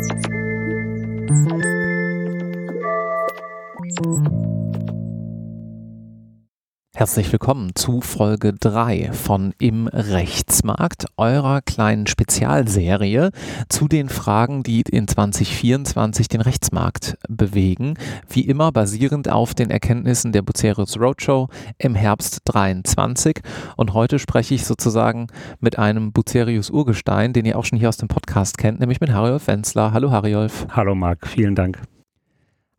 Thank you. Herzlich willkommen zu Folge 3 von Im Rechtsmarkt, eurer kleinen Spezialserie zu den Fragen, die in 2024 den Rechtsmarkt bewegen. Wie immer basierend auf den Erkenntnissen der Bucerius Roadshow im Herbst 23. Und heute spreche ich sozusagen mit einem Bucerius Urgestein, den ihr auch schon hier aus dem Podcast kennt, nämlich mit Hariolf Wenzler. Hallo Hariolf. Hallo Marc, vielen Dank.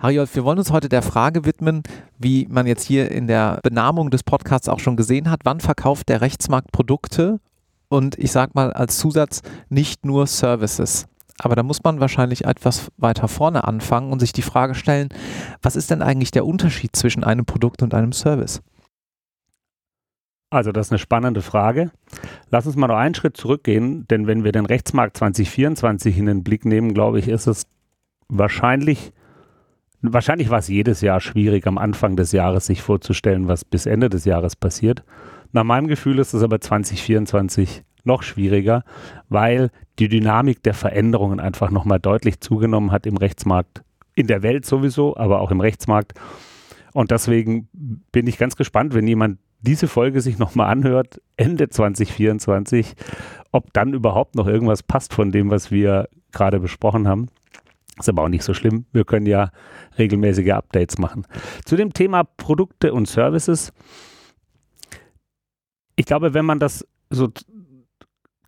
Hariolf, wir wollen uns heute der Frage widmen, wie man jetzt hier in der Benamung des Podcasts auch schon gesehen hat, wann verkauft der Rechtsmarkt Produkte und ich sage mal als Zusatz nicht nur Services. Aber da muss man wahrscheinlich etwas weiter vorne anfangen und sich die Frage stellen, was ist denn eigentlich der Unterschied zwischen einem Produkt und einem Service? Also das ist eine spannende Frage. Lass uns mal noch einen Schritt zurückgehen, denn wenn wir den Rechtsmarkt 2024 in den Blick nehmen, glaube ich, ist es wahrscheinlich Wahrscheinlich war es jedes Jahr schwierig, am Anfang des Jahres sich vorzustellen, was bis Ende des Jahres passiert. Nach meinem Gefühl ist es aber 2024 noch schwieriger, weil die Dynamik der Veränderungen einfach nochmal deutlich zugenommen hat im Rechtsmarkt, in der Welt sowieso, aber auch im Rechtsmarkt. Und deswegen bin ich ganz gespannt, wenn jemand diese Folge sich nochmal anhört, Ende 2024, ob dann überhaupt noch irgendwas passt von dem, was wir gerade besprochen haben. Ist aber auch nicht so schlimm. Wir können ja regelmäßige Updates machen. Zu dem Thema Produkte und Services. Ich glaube, wenn man das so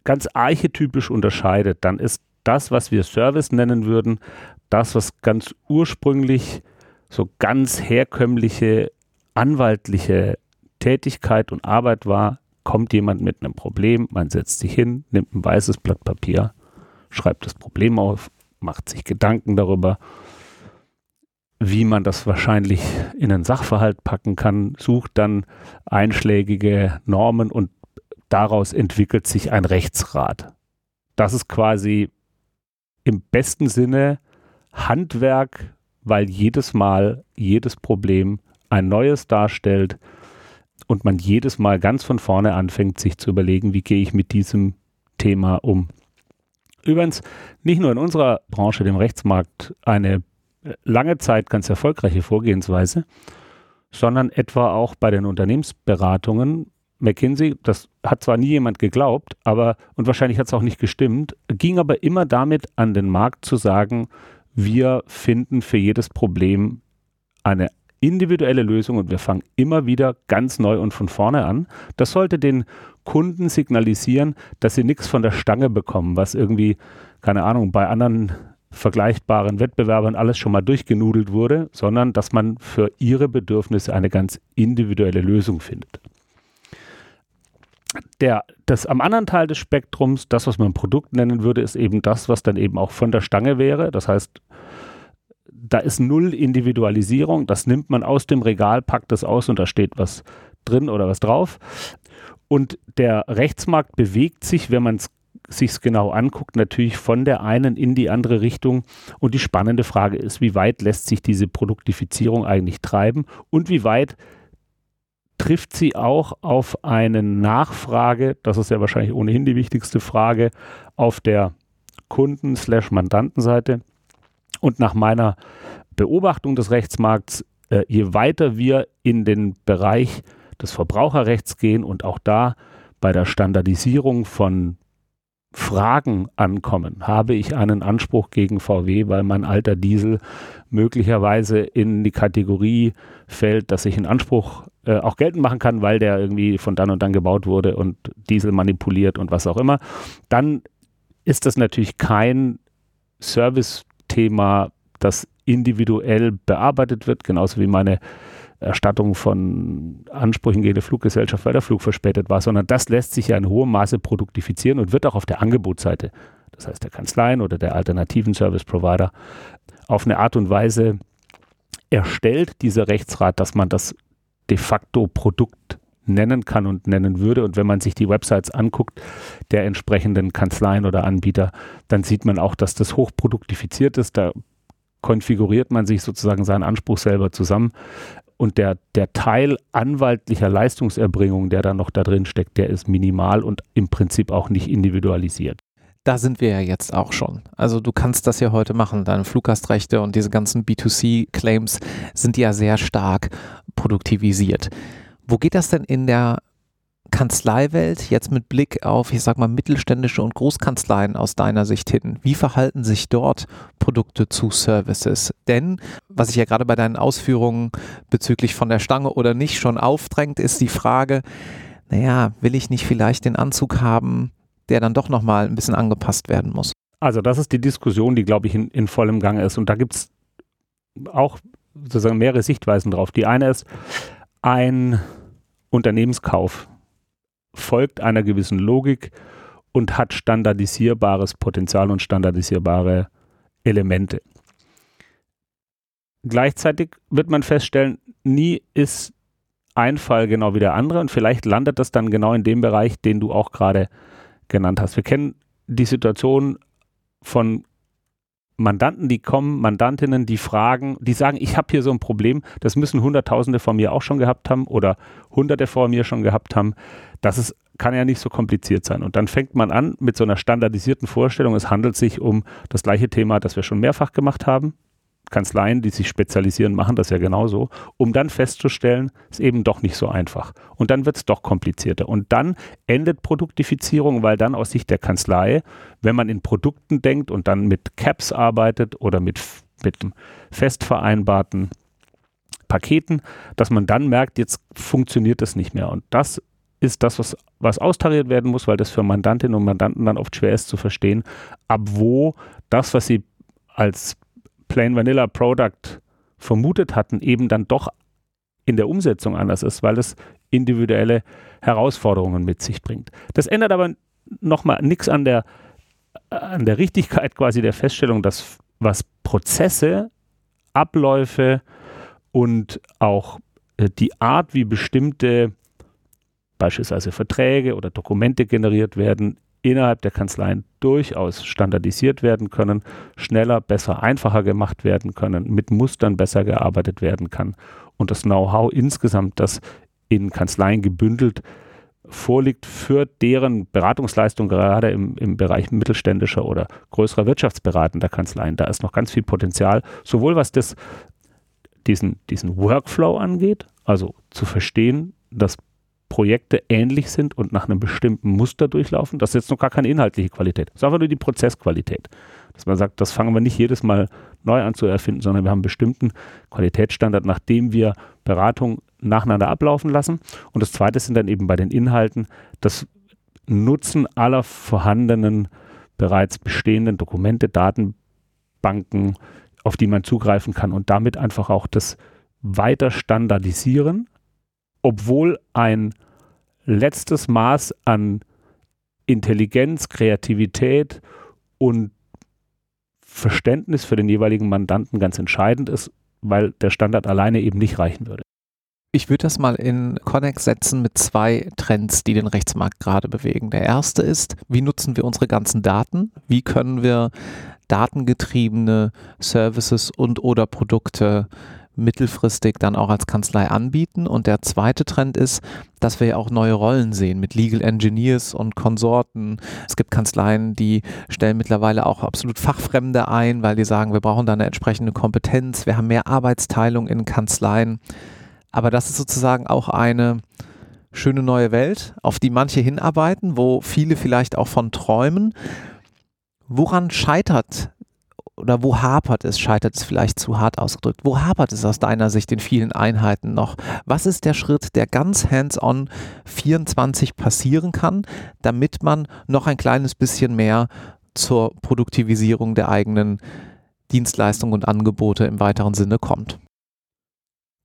ganz archetypisch unterscheidet, dann ist das, was wir Service nennen würden, das, was ganz ursprünglich so ganz herkömmliche anwaltliche Tätigkeit und Arbeit war, kommt jemand mit einem Problem, man setzt sich hin, nimmt ein weißes Blatt Papier, schreibt das Problem auf macht sich Gedanken darüber, wie man das wahrscheinlich in einen Sachverhalt packen kann, sucht dann einschlägige Normen und daraus entwickelt sich ein Rechtsrat. Das ist quasi im besten Sinne Handwerk, weil jedes Mal jedes Problem ein neues darstellt und man jedes Mal ganz von vorne anfängt, sich zu überlegen, wie gehe ich mit diesem Thema um. Übrigens nicht nur in unserer Branche, dem Rechtsmarkt, eine lange Zeit ganz erfolgreiche Vorgehensweise, sondern etwa auch bei den Unternehmensberatungen. McKinsey, das hat zwar nie jemand geglaubt, aber und wahrscheinlich hat es auch nicht gestimmt, ging aber immer damit an den Markt zu sagen, wir finden für jedes Problem eine individuelle Lösung und wir fangen immer wieder ganz neu und von vorne an. Das sollte den Kunden signalisieren, dass sie nichts von der Stange bekommen, was irgendwie, keine Ahnung, bei anderen vergleichbaren Wettbewerbern alles schon mal durchgenudelt wurde, sondern dass man für ihre Bedürfnisse eine ganz individuelle Lösung findet. Der, das am anderen Teil des Spektrums, das, was man Produkt nennen würde, ist eben das, was dann eben auch von der Stange wäre. Das heißt, da ist null Individualisierung. Das nimmt man aus dem Regal, packt es aus und da steht was drin oder was drauf. Und der Rechtsmarkt bewegt sich, wenn man es sich genau anguckt, natürlich von der einen in die andere Richtung. Und die spannende Frage ist, wie weit lässt sich diese Produktifizierung eigentlich treiben und wie weit trifft sie auch auf eine Nachfrage, das ist ja wahrscheinlich ohnehin die wichtigste Frage, auf der Kunden-Mandantenseite. Und nach meiner Beobachtung des Rechtsmarkts, äh, je weiter wir in den Bereich des Verbraucherrechts gehen und auch da bei der Standardisierung von Fragen ankommen. Habe ich einen Anspruch gegen VW, weil mein alter Diesel möglicherweise in die Kategorie fällt, dass ich einen Anspruch äh, auch geltend machen kann, weil der irgendwie von dann und dann gebaut wurde und Diesel manipuliert und was auch immer, dann ist das natürlich kein Service-Thema, das individuell bearbeitet wird, genauso wie meine Erstattung von Ansprüchen gegen die Fluggesellschaft, weil der Flug verspätet war, sondern das lässt sich ja in hohem Maße produktifizieren und wird auch auf der Angebotsseite, das heißt der Kanzleien oder der alternativen Service Provider, auf eine Art und Weise erstellt, dieser Rechtsrat, dass man das de facto Produkt nennen kann und nennen würde. Und wenn man sich die Websites anguckt der entsprechenden Kanzleien oder Anbieter, dann sieht man auch, dass das hochproduktifiziert ist. Da konfiguriert man sich sozusagen seinen Anspruch selber zusammen. Und der, der Teil anwaltlicher Leistungserbringung, der da noch da drin steckt, der ist minimal und im Prinzip auch nicht individualisiert. da sind wir ja jetzt auch schon. Also du kannst das ja heute machen. Deine Fluggastrechte und diese ganzen B2C-Claims sind ja sehr stark produktivisiert. Wo geht das denn in der Kanzleiwelt jetzt mit Blick auf, ich sag mal, mittelständische und Großkanzleien aus deiner Sicht hin? Wie verhalten sich dort Produkte zu Services? Denn, was sich ja gerade bei deinen Ausführungen bezüglich von der Stange oder nicht schon aufdrängt, ist die Frage, naja, will ich nicht vielleicht den Anzug haben, der dann doch nochmal ein bisschen angepasst werden muss? Also das ist die Diskussion, die, glaube ich, in, in vollem Gange ist. Und da gibt es auch sozusagen mehrere Sichtweisen drauf. Die eine ist, ein Unternehmenskauf folgt einer gewissen Logik und hat standardisierbares Potenzial und standardisierbare Elemente. Gleichzeitig wird man feststellen, nie ist ein Fall genau wie der andere und vielleicht landet das dann genau in dem Bereich, den du auch gerade genannt hast. Wir kennen die Situation von Mandanten, die kommen, Mandantinnen, die fragen, die sagen, ich habe hier so ein Problem, das müssen Hunderttausende vor mir auch schon gehabt haben oder Hunderte vor mir schon gehabt haben. Das ist, kann ja nicht so kompliziert sein. Und dann fängt man an mit so einer standardisierten Vorstellung, es handelt sich um das gleiche Thema, das wir schon mehrfach gemacht haben, Kanzleien, die sich spezialisieren, machen das ja genauso, um dann festzustellen, es ist eben doch nicht so einfach. Und dann wird es doch komplizierter. Und dann endet Produktifizierung, weil dann aus Sicht der Kanzlei, wenn man in Produkten denkt und dann mit Caps arbeitet oder mit, mit fest vereinbarten Paketen, dass man dann merkt, jetzt funktioniert das nicht mehr. Und das ist das, was, was austariert werden muss, weil das für Mandantinnen und Mandanten dann oft schwer ist zu verstehen, ab wo das, was sie als Plain Vanilla Product vermutet hatten, eben dann doch in der Umsetzung anders ist, weil es individuelle Herausforderungen mit sich bringt. Das ändert aber nochmal nichts an der, an der Richtigkeit quasi der Feststellung, dass was Prozesse, Abläufe und auch äh, die Art, wie bestimmte beispielsweise Verträge oder Dokumente generiert werden, innerhalb der Kanzleien durchaus standardisiert werden können, schneller, besser, einfacher gemacht werden können, mit Mustern besser gearbeitet werden kann und das Know-how insgesamt, das in Kanzleien gebündelt vorliegt für deren Beratungsleistung, gerade im, im Bereich mittelständischer oder größerer wirtschaftsberatender Kanzleien. Da ist noch ganz viel Potenzial, sowohl was das, diesen, diesen Workflow angeht, also zu verstehen, dass Projekte ähnlich sind und nach einem bestimmten Muster durchlaufen. Das ist jetzt noch gar keine inhaltliche Qualität. Das ist einfach nur die Prozessqualität. Dass man sagt, das fangen wir nicht jedes Mal neu an zu erfinden, sondern wir haben einen bestimmten Qualitätsstandard, nachdem wir Beratung nacheinander ablaufen lassen. Und das zweite sind dann eben bei den Inhalten das Nutzen aller vorhandenen, bereits bestehenden Dokumente, Datenbanken, auf die man zugreifen kann und damit einfach auch das weiter standardisieren obwohl ein letztes Maß an Intelligenz, Kreativität und Verständnis für den jeweiligen Mandanten ganz entscheidend ist, weil der Standard alleine eben nicht reichen würde. Ich würde das mal in Connex setzen mit zwei Trends, die den Rechtsmarkt gerade bewegen. Der erste ist, wie nutzen wir unsere ganzen Daten? Wie können wir datengetriebene Services und oder Produkte mittelfristig dann auch als Kanzlei anbieten. Und der zweite Trend ist, dass wir ja auch neue Rollen sehen mit Legal Engineers und Konsorten. Es gibt Kanzleien, die stellen mittlerweile auch absolut Fachfremde ein, weil die sagen, wir brauchen da eine entsprechende Kompetenz, wir haben mehr Arbeitsteilung in Kanzleien. Aber das ist sozusagen auch eine schöne neue Welt, auf die manche hinarbeiten, wo viele vielleicht auch von träumen. Woran scheitert oder wo hapert es, scheitert es vielleicht zu hart ausgedrückt, wo hapert es aus deiner Sicht in vielen Einheiten noch? Was ist der Schritt, der ganz hands-on 24 passieren kann, damit man noch ein kleines bisschen mehr zur Produktivisierung der eigenen Dienstleistungen und Angebote im weiteren Sinne kommt?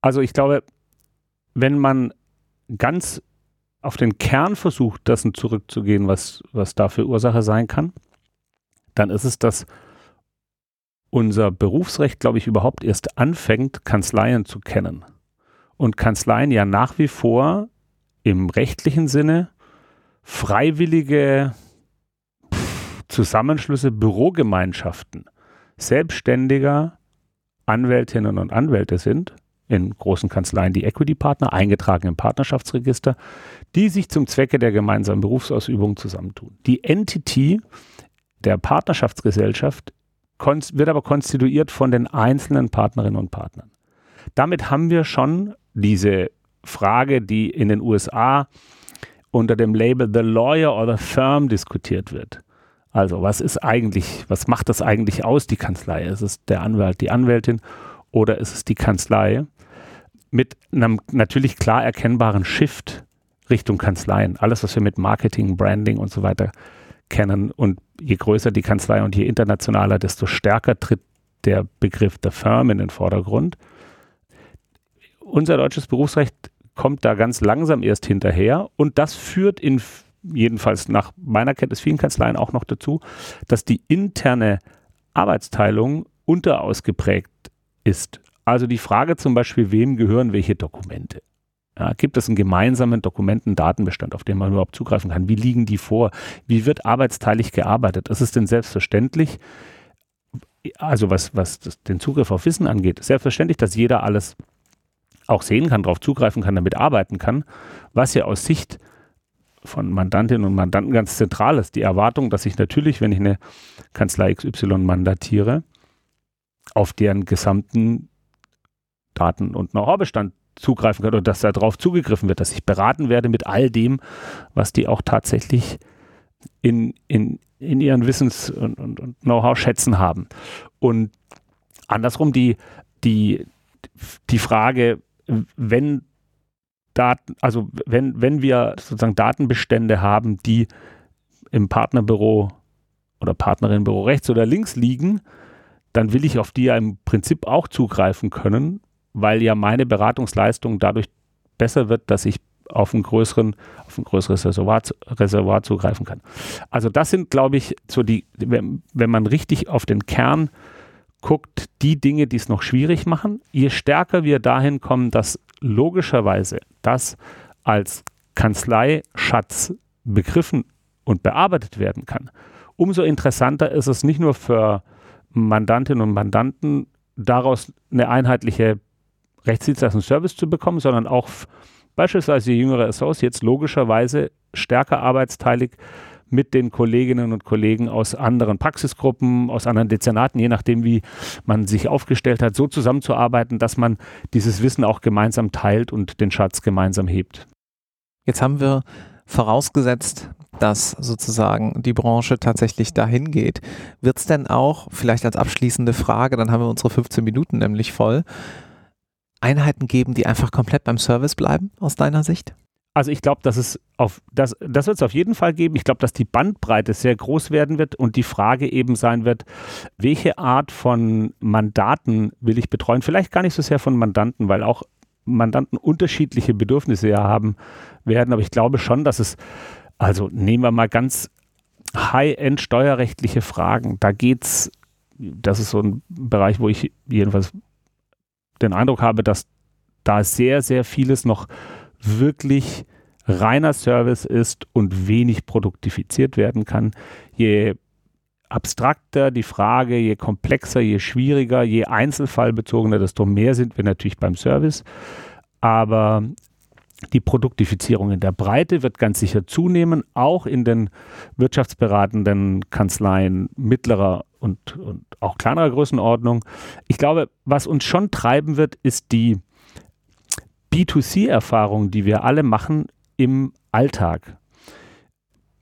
Also ich glaube, wenn man ganz auf den Kern versucht, dessen zurückzugehen, was, was dafür Ursache sein kann, dann ist es, dass unser Berufsrecht, glaube ich, überhaupt erst anfängt, Kanzleien zu kennen. Und Kanzleien ja nach wie vor im rechtlichen Sinne freiwillige Zusammenschlüsse, Bürogemeinschaften selbstständiger Anwältinnen und Anwälte sind, in großen Kanzleien die Equity-Partner, eingetragen im Partnerschaftsregister, die sich zum Zwecke der gemeinsamen Berufsausübung zusammentun. Die Entity der Partnerschaftsgesellschaft wird aber konstituiert von den einzelnen Partnerinnen und Partnern. Damit haben wir schon diese Frage, die in den USA unter dem Label The Lawyer or the Firm diskutiert wird. Also was ist eigentlich, was macht das eigentlich aus, die Kanzlei? Ist es der Anwalt, die Anwältin oder ist es die Kanzlei? Mit einem natürlich klar erkennbaren Shift Richtung Kanzleien. Alles, was wir mit Marketing, Branding und so weiter kennen. Und je größer die Kanzlei und je internationaler, desto stärker tritt der Begriff der Firm in den Vordergrund. Unser deutsches Berufsrecht kommt da ganz langsam erst hinterher und das führt in jedenfalls nach meiner Kenntnis vielen Kanzleien auch noch dazu, dass die interne Arbeitsteilung unterausgeprägt ist. Also die Frage zum Beispiel, wem gehören welche Dokumente? Ja, gibt es einen gemeinsamen Dokumentendatenbestand, auf den man überhaupt zugreifen kann? Wie liegen die vor? Wie wird arbeitsteilig gearbeitet? Ist es denn selbstverständlich, also was, was das, den Zugriff auf Wissen angeht, selbstverständlich, dass jeder alles auch sehen kann, darauf zugreifen kann, damit arbeiten kann, was ja aus Sicht von Mandantinnen und Mandanten ganz zentral ist. Die Erwartung, dass ich natürlich, wenn ich eine Kanzlei XY mandatiere, auf deren gesamten Daten- und Know-how-Bestand zugreifen kann und dass darauf zugegriffen wird, dass ich beraten werde mit all dem, was die auch tatsächlich in, in, in ihren Wissens- und, und, und Know-how-Schätzen haben. Und andersrum die, die, die Frage, wenn Daten, also wenn, wenn wir sozusagen Datenbestände haben, die im Partnerbüro oder Partnerinnenbüro rechts oder links liegen, dann will ich auf die ja im Prinzip auch zugreifen können, weil ja meine Beratungsleistung dadurch besser wird, dass ich auf, einen größeren, auf ein größeres Reservoir, Reservoir zugreifen kann. Also das sind, glaube ich, so die, wenn, wenn man richtig auf den Kern guckt, die Dinge, die es noch schwierig machen. Je stärker wir dahin kommen, dass logischerweise das als Kanzleischatz begriffen und bearbeitet werden kann, umso interessanter ist es nicht nur für Mandantinnen und Mandanten, daraus eine einheitliche Rechtsdienstleistungsservice zu bekommen, sondern auch beispielsweise jüngere Associates logischerweise stärker arbeitsteilig mit den Kolleginnen und Kollegen aus anderen Praxisgruppen, aus anderen Dezernaten, je nachdem, wie man sich aufgestellt hat, so zusammenzuarbeiten, dass man dieses Wissen auch gemeinsam teilt und den Schatz gemeinsam hebt. Jetzt haben wir vorausgesetzt, dass sozusagen die Branche tatsächlich dahin geht. Wird es denn auch, vielleicht als abschließende Frage, dann haben wir unsere 15 Minuten nämlich voll, Einheiten geben, die einfach komplett beim Service bleiben, aus deiner Sicht? Also ich glaube, dass es auf das, das wird es auf jeden Fall geben. Ich glaube, dass die Bandbreite sehr groß werden wird und die Frage eben sein wird, welche Art von Mandaten will ich betreuen? Vielleicht gar nicht so sehr von Mandanten, weil auch Mandanten unterschiedliche Bedürfnisse ja haben werden. Aber ich glaube schon, dass es, also nehmen wir mal ganz high-end steuerrechtliche Fragen. Da geht es, das ist so ein Bereich, wo ich jedenfalls den Eindruck habe, dass da sehr, sehr vieles noch wirklich reiner Service ist und wenig produktifiziert werden kann. Je abstrakter die Frage, je komplexer, je schwieriger, je einzelfallbezogener, desto mehr sind wir natürlich beim Service. Aber die Produktifizierung in der Breite wird ganz sicher zunehmen, auch in den wirtschaftsberatenden Kanzleien mittlerer und, und auch kleinerer Größenordnung. Ich glaube, was uns schon treiben wird, ist die B2C-Erfahrung, die wir alle machen im Alltag.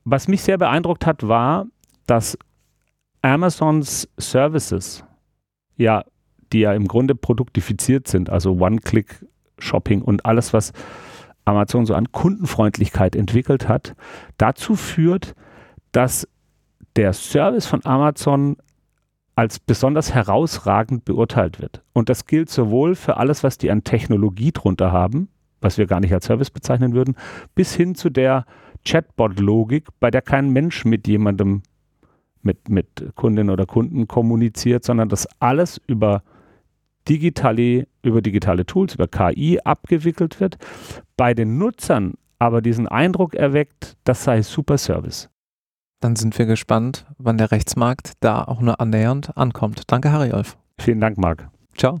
Was mich sehr beeindruckt hat, war, dass Amazons Services, ja, die ja im Grunde produktifiziert sind, also One-Click-Shopping und alles, was Amazon so an Kundenfreundlichkeit entwickelt hat, dazu führt, dass der Service von Amazon als besonders herausragend beurteilt wird. Und das gilt sowohl für alles, was die an Technologie drunter haben, was wir gar nicht als Service bezeichnen würden, bis hin zu der Chatbot-Logik, bei der kein Mensch mit jemandem, mit, mit Kundinnen oder Kunden kommuniziert, sondern das alles über digitale, über digitale Tools, über KI abgewickelt wird, bei den Nutzern aber diesen Eindruck erweckt, das sei super Service. Dann sind wir gespannt, wann der Rechtsmarkt da auch nur annähernd ankommt. Danke, Harry Olf. Vielen Dank, Marc. Ciao.